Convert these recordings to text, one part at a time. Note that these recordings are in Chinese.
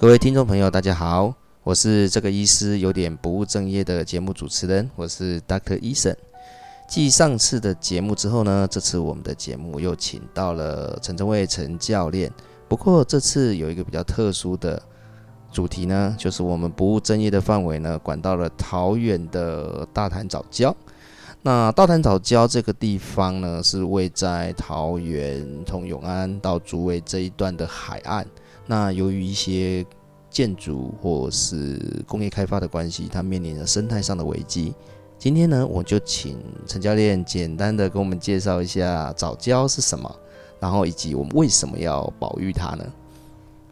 各位听众朋友，大家好，我是这个医师有点不务正业的节目主持人，我是 Dr. Eason。继上次的节目之后呢，这次我们的节目又请到了陈正卫陈教练。不过这次有一个比较特殊的主题呢，就是我们不务正业的范围呢，管到了桃园的大潭早教。那大潭早教这个地方呢，是位在桃园从永安到竹围这一段的海岸。那由于一些建筑或是工业开发的关系，它面临着生态上的危机。今天呢，我就请陈教练简单的跟我们介绍一下早教是什么，然后以及我们为什么要保育它呢？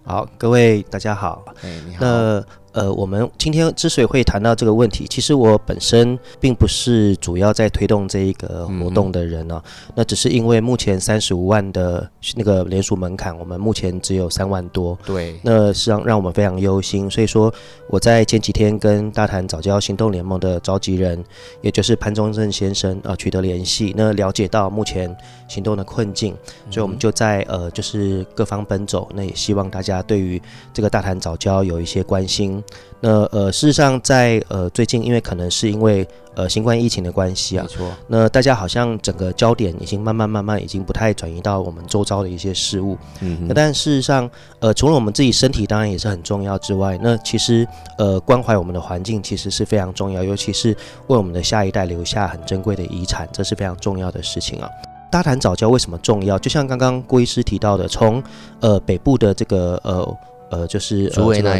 好，各位大家好。哎，你好。那呃，我们今天之所以会谈到这个问题，其实我本身并不是主要在推动这一个活动的人呢。那只是因为目前三十五万的那个联署门槛，我们目前只有三万多。对。那是让让我们非常忧心。所以说，我在前几天跟大潭早教行动联盟的召集人，也就是潘忠正先生啊取得联系，那了解到目前行动的困境，所以我们就在呃就是各方奔走。那也希望大家对于这个大潭早教有一些关心。那呃，事实上，在呃最近，因为可能是因为呃新冠疫情的关系啊，没错。那大家好像整个焦点已经慢慢慢慢已经不太转移到我们周遭的一些事物。嗯。那但事实上，呃，除了我们自己身体当然也是很重要之外，那其实呃关怀我们的环境其实是非常重要，尤其是为我们的下一代留下很珍贵的遗产，这是非常重要的事情啊。大谈早教为什么重要？就像刚刚郭医师提到的，从呃北部的这个呃。呃，就是竹围那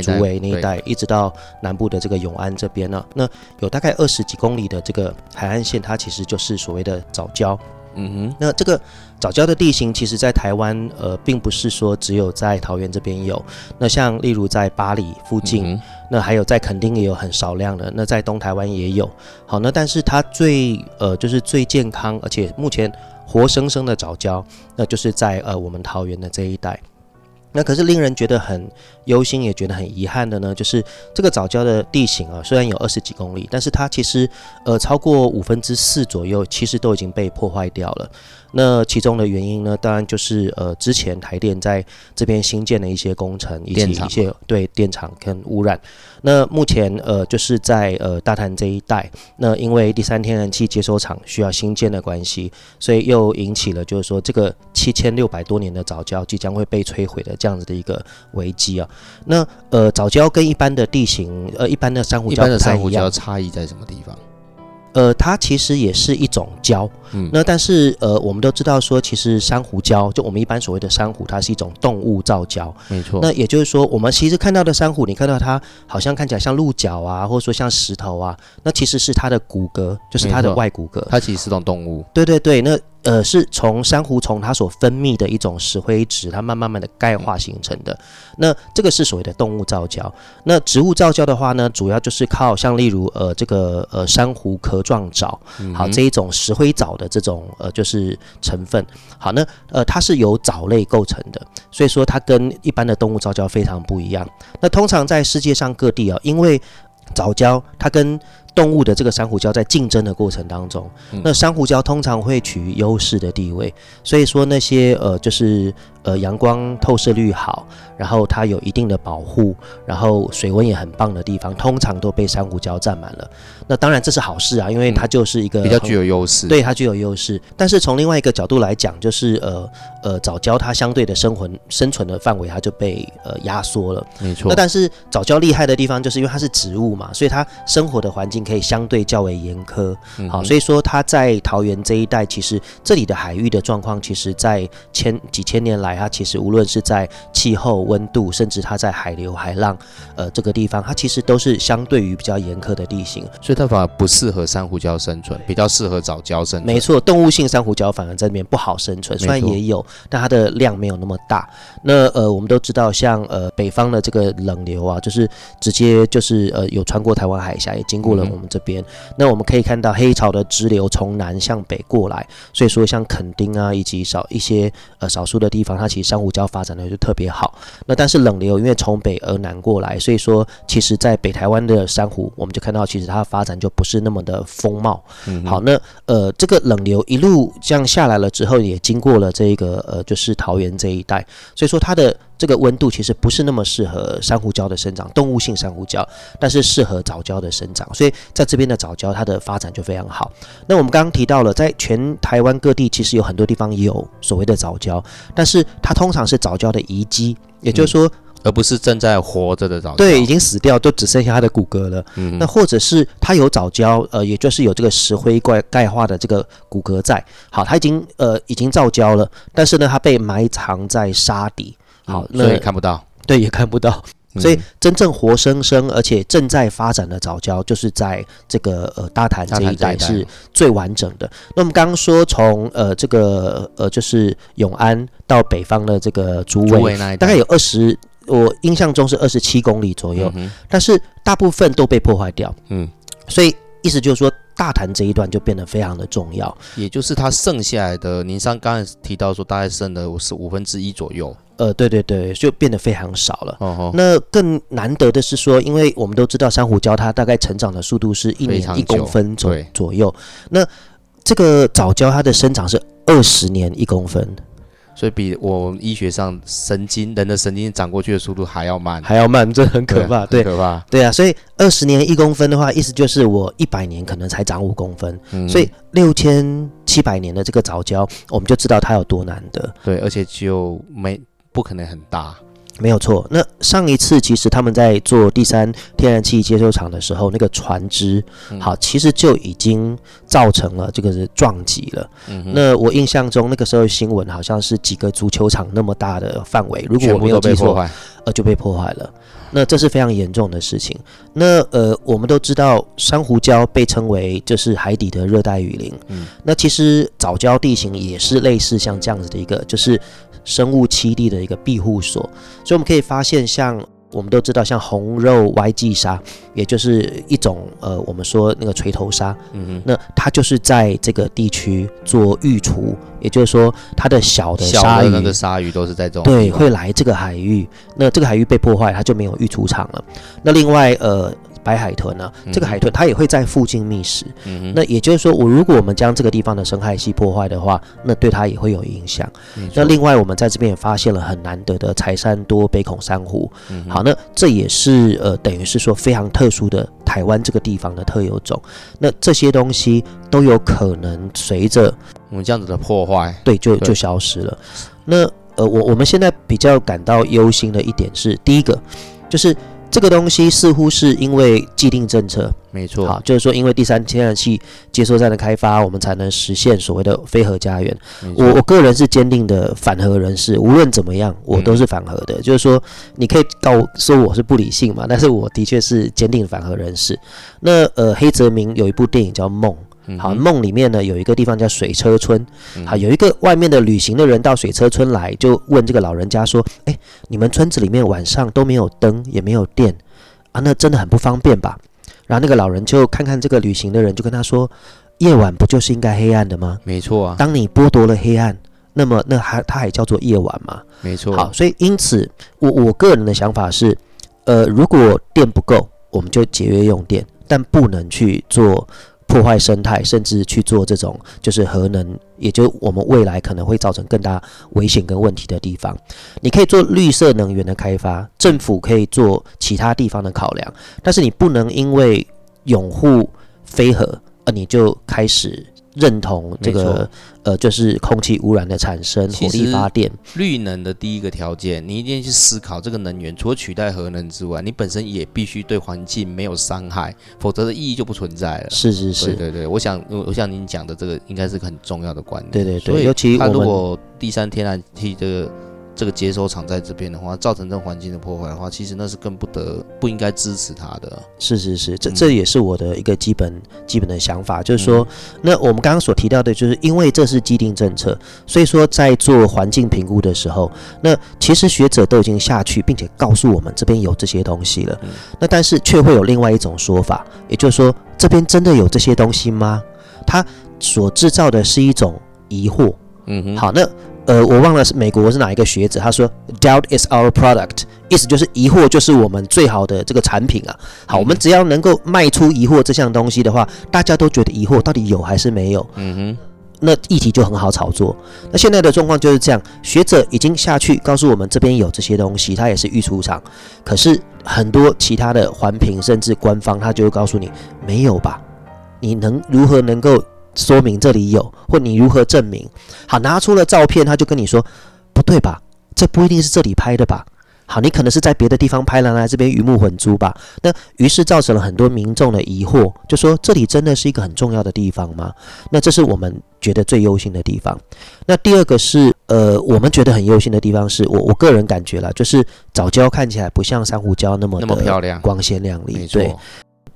一带，一直到南部的这个永安这边呢，那有大概二十几公里的这个海岸线，它其实就是所谓的早礁。嗯哼，那这个早礁的地形，其实在台湾，呃，并不是说只有在桃园这边有。那像例如在巴黎附近，那还有在垦丁也有很少量的，那在东台湾也有。好，那但是它最呃，就是最健康，而且目前活生生的早礁，那就是在呃我们桃园的这一带。那可是令人觉得很忧心，也觉得很遗憾的呢，就是这个早教的地形啊，虽然有二十几公里，但是它其实呃超过五分之四左右，其实都已经被破坏掉了。那其中的原因呢，当然就是呃之前台电在这边新建的一些工程，以及一些对电厂跟污染。那目前呃就是在呃大潭这一带，那因为第三天然气接收厂需要新建的关系，所以又引起了就是说这个七千六百多年的早教即将会被摧毁的这样子的一个危机啊。那呃藻礁跟一般的地形呃一般的珊瑚礁一般的珊瑚礁，差异在什么地方？呃，它其实也是一种礁，嗯，那但是呃，我们都知道说，其实珊瑚礁，就我们一般所谓的珊瑚，它是一种动物造礁，没错。那也就是说，我们其实看到的珊瑚，你看到它好像看起来像鹿角啊，或者说像石头啊，那其实是它的骨骼，就是它的外骨骼，它其实是种动物。对对对，那。呃，是从珊瑚虫它所分泌的一种石灰质，它慢慢慢的钙化形成的。那这个是所谓的动物造礁。那植物造礁的话呢，主要就是靠像例如呃这个呃珊瑚壳状藻，好这一种石灰藻的这种呃就是成分。好，那呃它是由藻类构成的，所以说它跟一般的动物造礁非常不一样。那通常在世界上各地啊，因为藻礁它跟动物的这个珊瑚礁在竞争的过程当中，那珊瑚礁通常会处于优势的地位，所以说那些呃就是呃阳光透射率好，然后它有一定的保护，然后水温也很棒的地方，通常都被珊瑚礁占满了。那当然这是好事啊，因为它就是一个比较具有优势，对它具有优势。但是从另外一个角度来讲，就是呃呃藻礁它相对的生存生存的范围它就被呃压缩了，没错。那但是藻礁厉害的地方就是因为它是植物嘛，所以它生活的环境。可以相对较为严苛，好，所以说它在桃园这一带，其实这里的海域的状况，其实在千几千年来，它其实无论是在气候、温度，甚至它在海流、海浪，呃，这个地方，它其实都是相对于比较严苛的地形，所以它反而不适合珊瑚礁生存，比较适合藻礁生存。没错，动物性珊瑚礁反而在那边不好生存，虽然也有，但它的量没有那么大。那呃，我们都知道，像呃北方的这个冷流啊，就是直接就是呃有穿过台湾海峡，也经过了。我们这边，那我们可以看到黑潮的支流从南向北过来，所以说像垦丁啊，以及少一些呃少数的地方，它其实珊瑚礁发展的就特别好。那但是冷流因为从北而南过来，所以说其实在北台湾的珊瑚，我们就看到其实它发展就不是那么的丰茂。好，那呃这个冷流一路这样下来了之后，也经过了这个呃就是桃园这一带，所以说它的。这个温度其实不是那么适合珊瑚礁的生长，动物性珊瑚礁，但是适合藻礁的生长，所以在这边的藻礁它的发展就非常好。那我们刚刚提到了，在全台湾各地其实有很多地方有所谓的藻礁，但是它通常是藻礁的遗迹，也就是说。而不是正在活着的藻礁，对，已经死掉，都只剩下它的骨骼了。嗯，那或者是它有藻礁，呃，也就是有这个石灰怪钙化的这个骨骼在。好，它已经呃已经造礁了，但是呢，它被埋藏在沙底。好，所以看不到。对，也看不到。所以真正活生生而且正在发展的早教，就是在这个呃大潭这一带是最完整的。那我们刚刚说从呃这个呃就是永安到北方的这个竹围，大概有二十。我印象中是二十七公里左右，但是大部分都被破坏掉。嗯，所以意思就是说，大潭这一段就变得非常的重要。也就是它剩下来的，您上刚才提到说，大概剩的是五分之一左右。呃，对对对，就变得非常少了。哦那更难得的是说，因为我们都知道珊瑚礁它大概成长的速度是一年一公分左左右，那这个藻礁它的生长是二十年一公分。所以比我医学上神经人的神经长过去的速度还要慢，还要慢，这很可怕，对，可怕，对啊。所以二十年一公分的话，意思就是我一百年可能才长五公分，所以六千七百年的这个早教，我们就知道它有多难得。对，而且就没不可能很大。没有错。那上一次其实他们在做第三天然气接收厂的时候，那个船只好，其实就已经造成了这个是撞击了。那我印象中那个时候新闻好像是几个足球场那么大的范围，如果我没有记错，呃，就被破坏了。那这是非常严重的事情。那呃，我们都知道珊瑚礁被称为就是海底的热带雨林。嗯，那其实藻礁地形也是类似像这样子的一个，就是。生物栖地的一个庇护所，所以我们可以发现，像我们都知道，像红肉 YG 鲨，也就是一种呃，我们说那个锤头鲨，嗯哼，那它就是在这个地区做育雏，也就是说，它的小的鲨鱼，那个鲨鱼都是在这种对，会来这个海域，那这个海域被破坏，它就没有育雏场了。那另外呃。白海豚呢？这个海豚它也会在附近觅食。嗯那也就是说，我如果我们将这个地方的生态系破坏的话，那对它也会有影响。那另外，我们在这边也发现了很难得的柴山多北孔珊瑚。嗯。好，那这也是呃，等于是说非常特殊的台湾这个地方的特有种。那这些东西都有可能随着我们这样子的破坏，对，就就消失了。那呃，我我们现在比较感到忧心的一点是，第一个就是。这个东西似乎是因为既定政策，没错，好，就是说因为第三天然气接收站的开发，我们才能实现所谓的非核家园。我我个人是坚定的反核人士，无论怎么样，我都是反核的。就是说，你可以告说我是不理性嘛，但是我的确是坚定反核人士。那呃，黑泽明有一部电影叫《梦》。好，梦里面呢有一个地方叫水车村，好，有一个外面的旅行的人到水车村来，就问这个老人家说：“哎，你们村子里面晚上都没有灯，也没有电啊，那真的很不方便吧？”然后那个老人就看看这个旅行的人，就跟他说：“夜晚不就是应该黑暗的吗？没错啊，当你剥夺了黑暗，那么那还它还叫做夜晚吗？没错。好，所以因此我我个人的想法是，呃，如果电不够，我们就节约用电，但不能去做。破坏生态，甚至去做这种就是核能，也就我们未来可能会造成更大危险跟问题的地方。你可以做绿色能源的开发，政府可以做其他地方的考量，但是你不能因为拥护非核，而你就开始。认同这个呃，就是空气污染的产生，火力发电，绿能的第一个条件，你一定要去思考这个能源除了取代核能之外，你本身也必须对环境没有伤害，否则的意义就不存在了。是是是，对对对，我想我想您讲的这个应该是个很重要的观念。对对对，尤其他如果第三天然气这个。这个接收厂在这边的话，造成这环境的破坏的话，其实那是更不得不应该支持它的。是是是，这这也是我的一个基本基本的想法，就是说，那我们刚刚所提到的，就是因为这是既定政策，所以说在做环境评估的时候，那其实学者都已经下去，并且告诉我们这边有这些东西了。那但是却会有另外一种说法，也就是说，这边真的有这些东西吗？它所制造的是一种疑惑。嗯哼，好，那。呃，我忘了是美国是哪一个学者，他说 doubt is our product，意思就是疑惑就是我们最好的这个产品啊。好，我们只要能够卖出疑惑这项东西的话，大家都觉得疑惑到底有还是没有？嗯哼。那议题就很好炒作。那现在的状况就是这样，学者已经下去告诉我们这边有这些东西，他也是预出场，可是很多其他的环评甚至官方，他就会告诉你没有吧？你能如何能够说明这里有，或你如何证明？好，拿出了照片，他就跟你说不对吧？这不一定是这里拍的吧？好，你可能是在别的地方拍了，来这边鱼目混珠吧？那于是造成了很多民众的疑惑，就说这里真的是一个很重要的地方吗？那这是我们觉得最忧心的地方。那第二个是，呃，我们觉得很忧心的地方是我我个人感觉了，就是藻礁看起来不像珊瑚礁那么那么漂亮、光鲜亮丽。没错。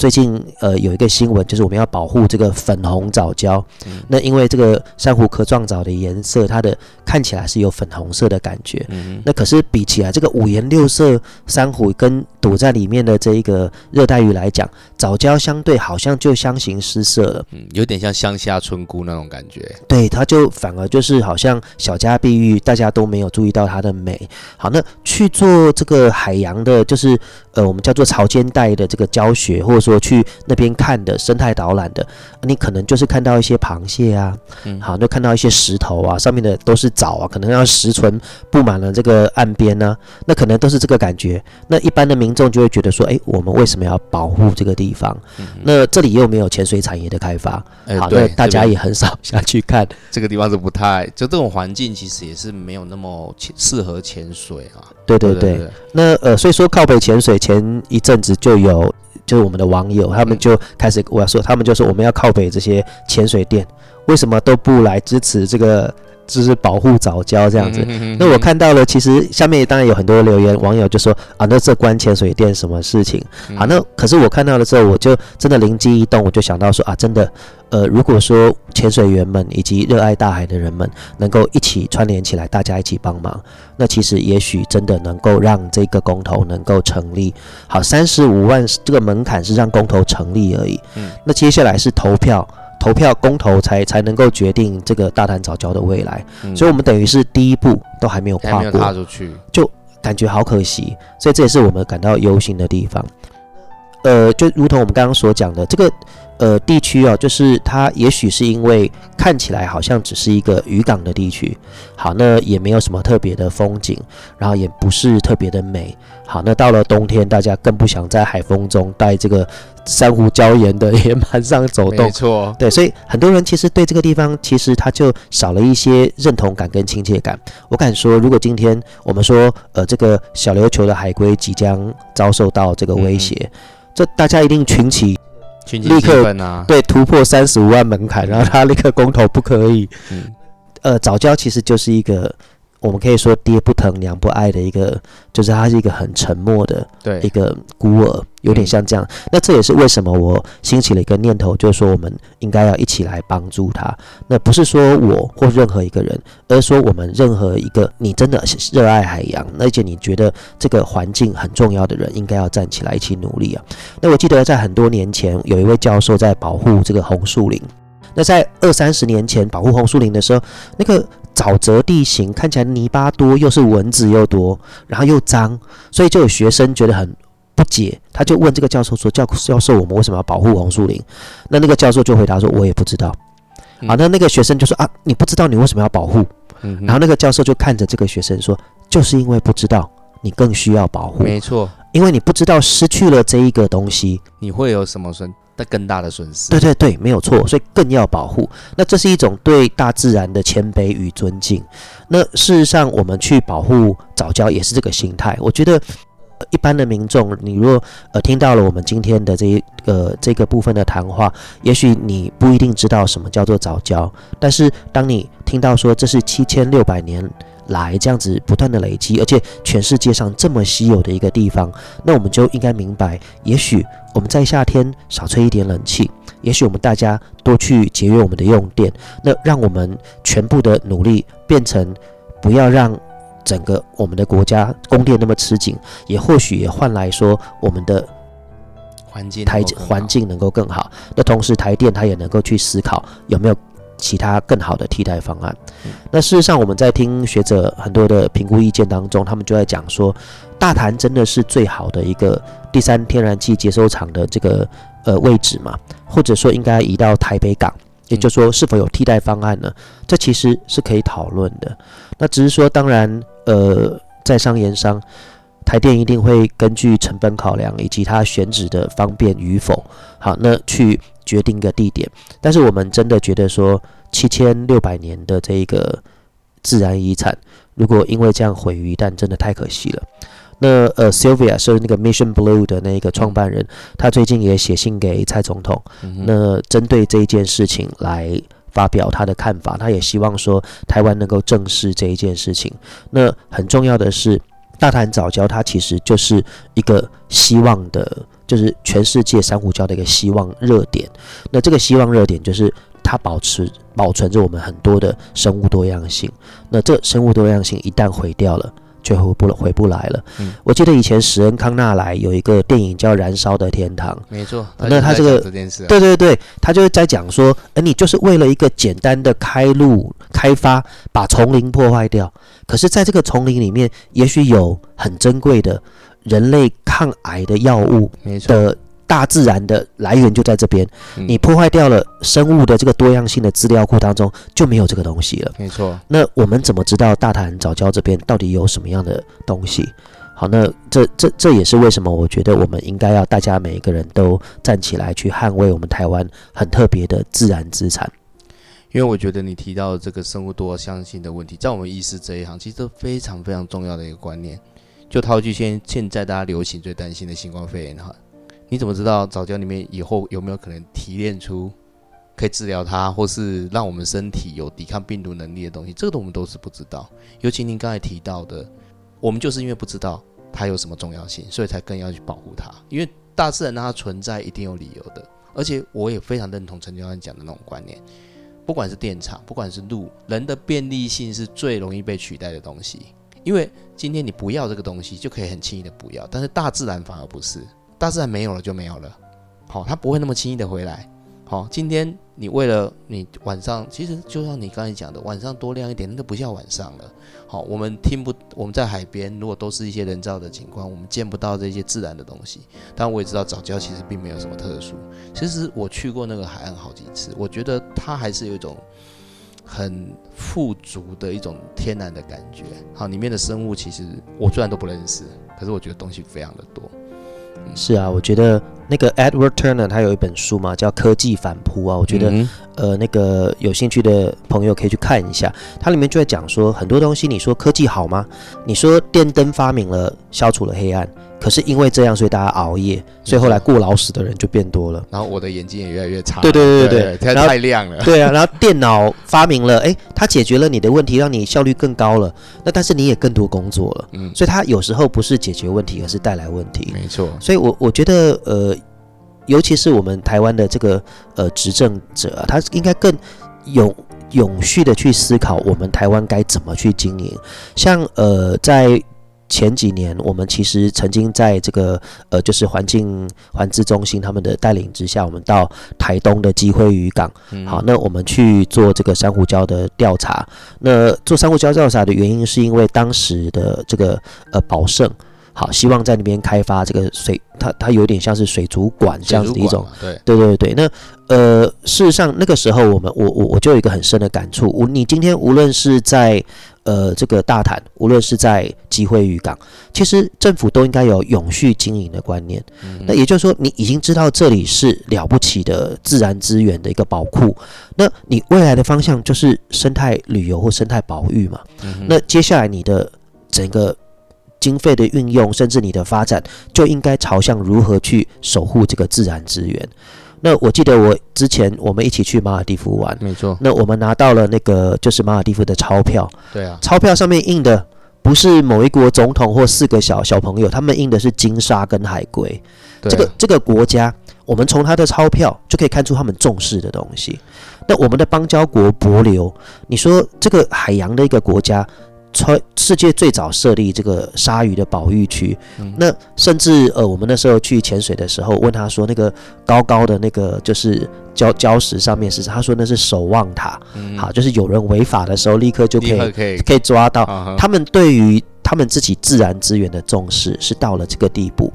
最近呃有一个新闻，就是我们要保护这个粉红藻礁。那因为这个珊瑚壳状藻的颜色，它的看起来是有粉红色的感觉。嗯那可是比起来，这个五颜六色珊瑚跟躲在里面的这一个热带鱼来讲，藻礁相对好像就相形失色了。嗯，有点像乡下村姑那种感觉。对，它就反而就是好像小家碧玉，大家都没有注意到它的美。好，那去做这个海洋的，就是呃我们叫做潮间带的这个教学，或者说去那边看的生态导览的，你可能就是看到一些螃蟹啊，嗯，好，就看到一些石头啊，上面的都是藻啊，可能要石存布满了这个岸边呢，那可能都是这个感觉。那一般的民众就会觉得说，哎，我们为什么要保护这个地方？那这里又没有潜水产业的开发，好，那大家也很少下去看。这个地方是不太，就这种环境其实也是没有那么适合潜水啊。对对对，那呃，所以说靠北潜水前一阵子就有。就是我们的网友，他们就开始我要说，他们就说我们要靠北这些潜水店，为什么都不来支持这个？就是保护早教这样子，那我看到了，其实下面当然有很多留言，网友就说啊，那这关潜水店什么事情？好，那可是我看到了之后，我就真的灵机一动，我就想到说啊，真的，呃，如果说潜水员们以及热爱大海的人们能够一起串联起来，大家一起帮忙，那其实也许真的能够让这个公投能够成立。好，三十五万这个门槛是让公投成立而已，嗯，那接下来是投票。投票公投才才能够决定这个大潭早教的未来，所以我们等于是第一步都还没有跨过，踏出去，就感觉好可惜，所以这也是我们感到忧心的地方。呃，就如同我们刚刚所讲的，这个呃地区哦，就是它也许是因为看起来好像只是一个渔港的地区，好，那也没有什么特别的风景，然后也不是特别的美，好，那到了冬天，大家更不想在海风中带这个。珊瑚礁岩的岩盘上走动，没错，对，所以很多人其实对这个地方，其实他就少了一些认同感跟亲切感。我敢说，如果今天我们说，呃，这个小琉球的海龟即将遭受到这个威胁，这大家一定群起，立刻对突破三十五万门槛，然后他立刻公投不可以。嗯，呃，早教其实就是一个。我们可以说爹不疼娘不爱的一个，就是他是一个很沉默的，对一个孤儿，有点像这样。那这也是为什么我兴起了一个念头，就是说我们应该要一起来帮助他。那不是说我或任何一个人，而是说我们任何一个你真的热爱海洋，而且你觉得这个环境很重要的人，应该要站起来一起努力啊。那我记得在很多年前，有一位教授在保护这个红树林。那在二三十年前保护红树林的时候，那个。沼泽地形看起来泥巴多，又是蚊子又多，然后又脏，所以就有学生觉得很不解，他就问这个教授说：“教教授，我们为什么要保护红树林？”那那个教授就回答说：“我也不知道。”啊，那那个学生就说：“啊，你不知道你为什么要保护？”然后那个教授就看着这个学生说：“就是因为不知道，你更需要保护。没错，因为你不知道失去了这一个东西，你会有什么损？”的更大的损失，对对对，没有错，所以更要保护。那这是一种对大自然的谦卑与尊敬。那事实上，我们去保护早教也是这个心态。我觉得一般的民众，你若呃听到了我们今天的这一个这个部分的谈话，也许你不一定知道什么叫做早教，但是当你听到说这是七千六百年。来这样子不断的累积，而且全世界上这么稀有的一个地方，那我们就应该明白，也许我们在夏天少吹一点冷气，也许我们大家多去节约我们的用电，那让我们全部的努力变成不要让整个我们的国家供电那么吃紧，也或许也换来说我们的环境台环境能够更好。那同时台电它也能够去思考有没有。其他更好的替代方案。那事实上，我们在听学者很多的评估意见当中，他们就在讲说，大潭真的是最好的一个第三天然气接收厂的这个呃位置嘛？或者说应该移到台北港，也就是说是否有替代方案呢？这其实是可以讨论的。那只是说，当然，呃，在商言商，台电一定会根据成本考量以及它选址的方便与否，好，那去决定一个地点。但是我们真的觉得说，七千六百年的这一个自然遗产，如果因为这样毁于一旦，真的太可惜了。那呃，Sylvia 是那个 Mission Blue 的那个创办人，他最近也写信给蔡总统，那针对这一件事情来发表他的看法，他也希望说台湾能够正视这一件事情。那很重要的是，大潭早礁它其实就是一个希望的，就是全世界珊瑚礁的一个希望热点。那这个希望热点就是它保持保存着我们很多的生物多样性。那这生物多样性一旦毁掉了。就回不回不来了。嗯，我记得以前史恩康纳莱有一个电影叫《燃烧的天堂》，没错。那他这个对对对，他就是在讲说，哎，你就是为了一个简单的开路开发，把丛林破坏掉。可是，在这个丛林里面，也许有很珍贵的人类抗癌的药物，没错。大自然的来源就在这边，你破坏掉了生物的这个多样性的资料库当中就没有这个东西了。没错，那我们怎么知道大潭早教这边到底有什么样的东西？好，那这这这也是为什么我觉得我们应该要大家每一个人都站起来去捍卫我们台湾很特别的自然资产。因为我觉得你提到这个生物多样性的问题，在我们医师这一行其实非常非常重要的一个观念。就套句现现在大家流行最担心的新冠肺炎哈。你怎么知道早教里面以后有没有可能提炼出可以治疗它，或是让我们身体有抵抗病毒能力的东西？这个我们都是不知道。尤其您刚才提到的，我们就是因为不知道它有什么重要性，所以才更要去保护它。因为大自然让它存在一定有理由的。而且我也非常认同陈教官讲的那种观念，不管是电厂，不管是路，人的便利性是最容易被取代的东西。因为今天你不要这个东西，就可以很轻易的不要，但是大自然反而不是。大自然没有了就没有了，好，它不会那么轻易的回来。好，今天你为了你晚上，其实就像你刚才讲的，晚上多亮一点，那都不叫晚上了。好，我们听不，我们在海边，如果都是一些人造的景观，我们见不到这些自然的东西。当然，我也知道早教其实并没有什么特殊。其实我去过那个海岸好几次，我觉得它还是有一种很富足的一种天然的感觉。好，里面的生物其实我虽然都不认识，可是我觉得东西非常的多。是啊，我觉得那个 Edward Turner 他有一本书嘛，叫《科技反扑》啊，我觉得呃，那个有兴趣的朋友可以去看一下，它里面就在讲说很多东西，你说科技好吗？你说电灯发明了，消除了黑暗。可是因为这样，所以大家熬夜，所以后来过劳死的人就变多了。然后我的眼睛也越来越差。对对对对，太亮了。对啊，然后电脑发明了，哎，它解决了你的问题，让你效率更高了。那但是你也更多工作了。嗯，所以它有时候不是解决问题，而是带来问题。没错。所以我我觉得，呃，尤其是我们台湾的这个呃执政者，啊他应该更永永续的去思考，我们台湾该怎么去经营。像呃在。前几年，我们其实曾经在这个呃，就是环境环资中心他们的带领之下，我们到台东的基会渔港，好，那我们去做这个珊瑚礁的调查。那做珊瑚礁调查的原因，是因为当时的这个呃宝盛。好，希望在那边开发这个水，它它有点像是水族馆这样子的一种，对对对对。那呃，事实上那个时候，我们我我我就有一个很深的感触。我你今天无论是在呃这个大潭，无论是在集会渔港，其实政府都应该有永续经营的观念。那也就是说，你已经知道这里是了不起的自然资源的一个宝库，那你未来的方向就是生态旅游或生态保育嘛？那接下来你的整个。经费的运用，甚至你的发展，就应该朝向如何去守护这个自然资源。那我记得我之前我们一起去马尔蒂夫玩，没错。那我们拿到了那个就是马尔蒂夫的钞票，对啊，钞票上面印的不是某一国总统或四个小小朋友，他们印的是金沙跟海龟。这个这个国家，我们从他的钞票就可以看出他们重视的东西。那我们的邦交国帛琉，你说这个海洋的一个国家。全世界最早设立这个鲨鱼的保育区，那甚至呃，我们那时候去潜水的时候，问他说，那个高高的那个就是礁礁石上面是，他说那是守望塔，好，就是有人违法的时候，立刻就可以可以。抓到。他们对于他们自己自然资源的重视是到了这个地步。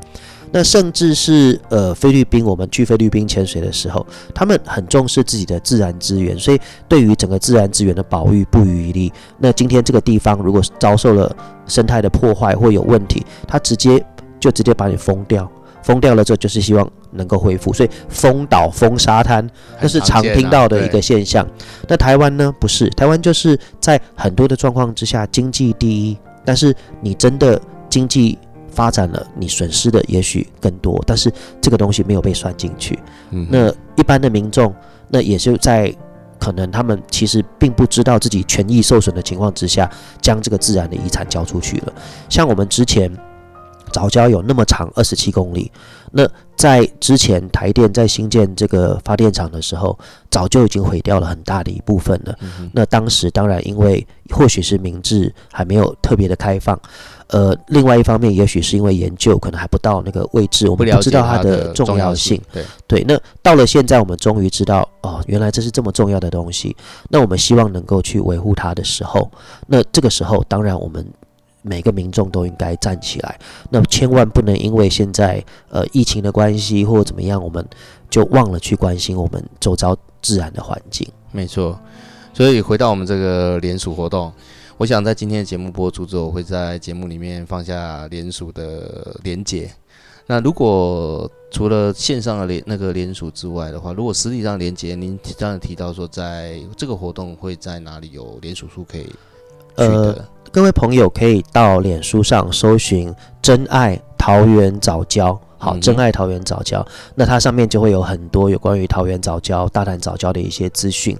那甚至是呃菲律宾，我们去菲律宾潜水的时候，他们很重视自己的自然资源，所以对于整个自然资源的保育不遗余力。那今天这个地方如果遭受了生态的破坏或有问题，他直接就直接把你封掉，封掉了之后就是希望能够恢复，所以封岛、封沙滩，那是常听到的一个现象。那台湾呢？不是，台湾就是在很多的状况之下，经济第一，但是你真的经济。发展了，你损失的也许更多，但是这个东西没有被算进去。嗯，那一般的民众，那也是在可能他们其实并不知道自己权益受损的情况之下，将这个自然的遗产交出去了。像我们之前早教有那么长二十七公里，那在之前台电在新建这个发电厂的时候，早就已经毁掉了很大的一部分了。那当时当然因为或许是明治还没有特别的开放。呃，另外一方面，也许是因为研究可能还不到那个位置，我们不知道它的重要性。对对，那到了现在，我们终于知道哦，原来这是这么重要的东西。那我们希望能够去维护它的时候，那这个时候，当然我们每个民众都应该站起来。那千万不能因为现在呃疫情的关系或怎么样，我们就忘了去关心我们周遭自然的环境。没错，所以回到我们这个联署活动。我想在今天的节目播出之后，我会在节目里面放下联署的连结。那如果除了线上的联那个联署之外的话，如果实体上连结，您刚才提到说，在这个活动会在哪里有联署书可以取得？各位朋友可以到脸书上搜寻“真爱桃园早教”。好，真爱桃园早教，那它上面就会有很多有关于桃园早教、大胆早教的一些资讯。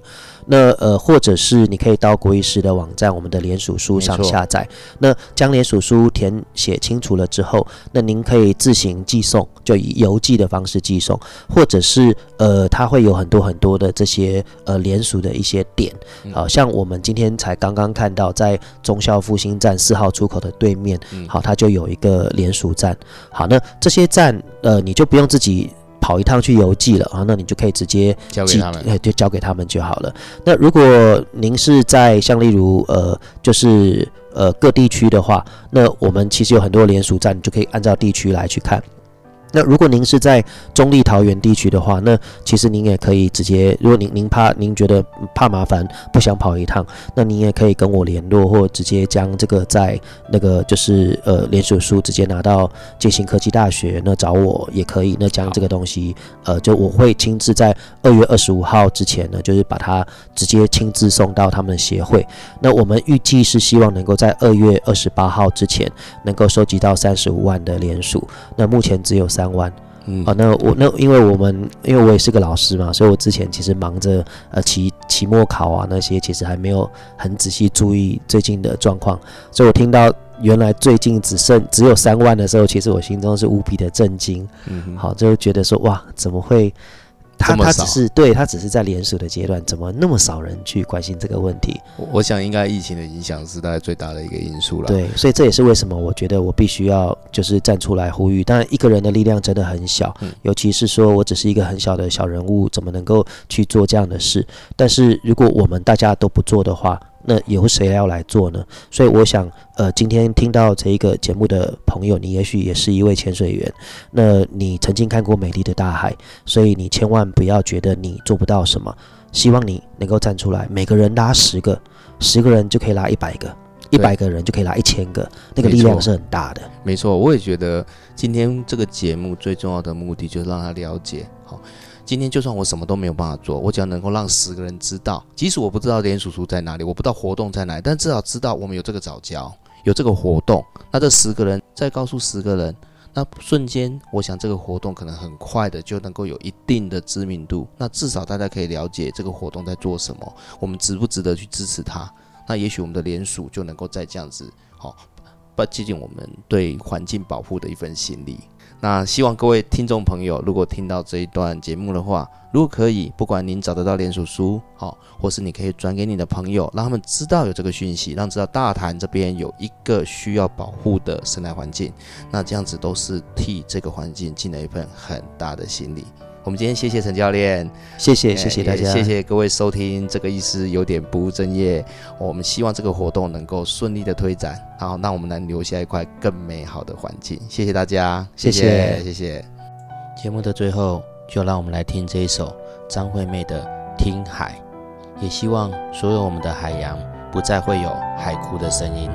那呃，或者是你可以到国医师的网站，我们的联署书上下载。那将联署书填写清楚了之后，那您可以自行寄送，就以邮寄的方式寄送，或者是呃，它会有很多很多的这些呃联署的一些点。好像我们今天才刚刚看到，在中校复兴站四号出口的对面，好，它就有一个联署站。好，那这些站。呃，你就不用自己跑一趟去邮寄了啊，那你就可以直接交给他们，哎，就交给他们就好了。那如果您是在像例如呃，就是呃各地区的话，那我们其实有很多联署站，你就可以按照地区来去看。那如果您是在中立桃园地区的话，那其实您也可以直接，如果您您怕您觉得怕麻烦，不想跑一趟，那您也可以跟我联络，或直接将这个在那个就是呃联署书直接拿到建行科技大学那找我也可以，那将这个东西呃就我会亲自在二月二十五号之前呢，就是把它直接亲自送到他们的协会。那我们预计是希望能够在二月二十八号之前能够收集到三十五万的联署。那目前只有。三万，嗯，好，那我那因为我们因为我也是个老师嘛，所以我之前其实忙着呃期期末考啊那些，其实还没有很仔细注意最近的状况，所以我听到原来最近只剩只有三万的时候，其实我心中是无比的震惊，嗯，好，就觉得说哇，怎么会？他他只是对他只是在连锁的阶段，怎么那么少人去关心这个问题？我想应该疫情的影响是大概最大的一个因素了。对，所以这也是为什么我觉得我必须要就是站出来呼吁。当然，一个人的力量真的很小，尤其是说我只是一个很小的小人物，怎么能够去做这样的事？但是如果我们大家都不做的话，那由谁要来做呢？所以我想，呃，今天听到这一个节目的朋友，你也许也是一位潜水员，那你曾经看过美丽的大海，所以你千万不要觉得你做不到什么。希望你能够站出来，每个人拉十个，十个人就可以拉一百个，一百个人就可以拉一千个，那个力量是很大的。没错，我也觉得今天这个节目最重要的目的就是让他了解，好。今天就算我什么都没有办法做，我只要能够让十个人知道，即使我不知道连叔叔在哪里，我不知道活动在哪里，但至少知道我们有这个早教，有这个活动。那这十个人再告诉十个人，那瞬间，我想这个活动可能很快的就能够有一定的知名度。那至少大家可以了解这个活动在做什么，我们值不值得去支持它？那也许我们的连署就能够再这样子，好，不接近我们对环境保护的一份心力。那希望各位听众朋友，如果听到这一段节目的话，如果可以，不管您找得到连署书，好，或是你可以转给你的朋友，让他们知道有这个讯息，让知道大潭这边有一个需要保护的生态环境，那这样子都是替这个环境尽了一份很大的心力。我们今天谢谢陈教练，谢谢谢谢大家，谢谢各位收听这个意思有点不务正业。我们希望这个活动能够顺利的推展，好，让我们能留下一块更美好的环境。谢谢大家，谢谢谢谢。节目的最后，就让我们来听这一首张惠妹的《听海》，也希望所有我们的海洋不再会有海哭的声音。